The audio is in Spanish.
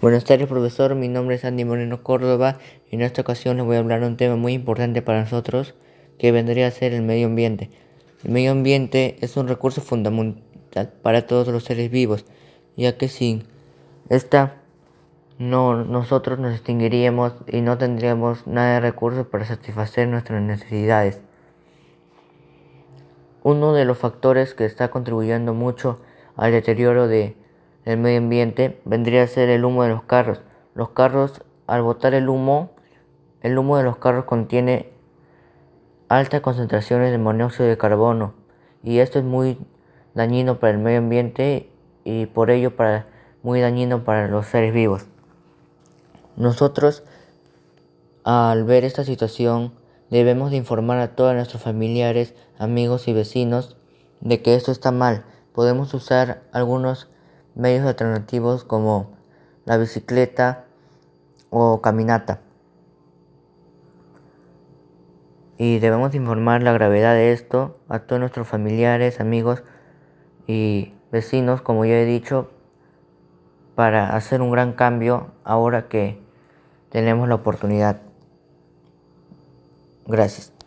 Buenas tardes profesor, mi nombre es Andy Moreno Córdoba y en esta ocasión les voy a hablar de un tema muy importante para nosotros que vendría a ser el medio ambiente. El medio ambiente es un recurso fundamental para todos los seres vivos, ya que sin esta no, nosotros nos extinguiríamos y no tendríamos nada de recursos para satisfacer nuestras necesidades. Uno de los factores que está contribuyendo mucho al deterioro de el medio ambiente vendría a ser el humo de los carros. Los carros, al botar el humo, el humo de los carros contiene altas concentraciones de monóxido de carbono y esto es muy dañino para el medio ambiente y por ello para, muy dañino para los seres vivos. Nosotros al ver esta situación debemos de informar a todos nuestros familiares, amigos y vecinos de que esto está mal. Podemos usar algunos medios alternativos como la bicicleta o caminata. Y debemos informar la gravedad de esto a todos nuestros familiares, amigos y vecinos, como ya he dicho, para hacer un gran cambio ahora que tenemos la oportunidad. Gracias.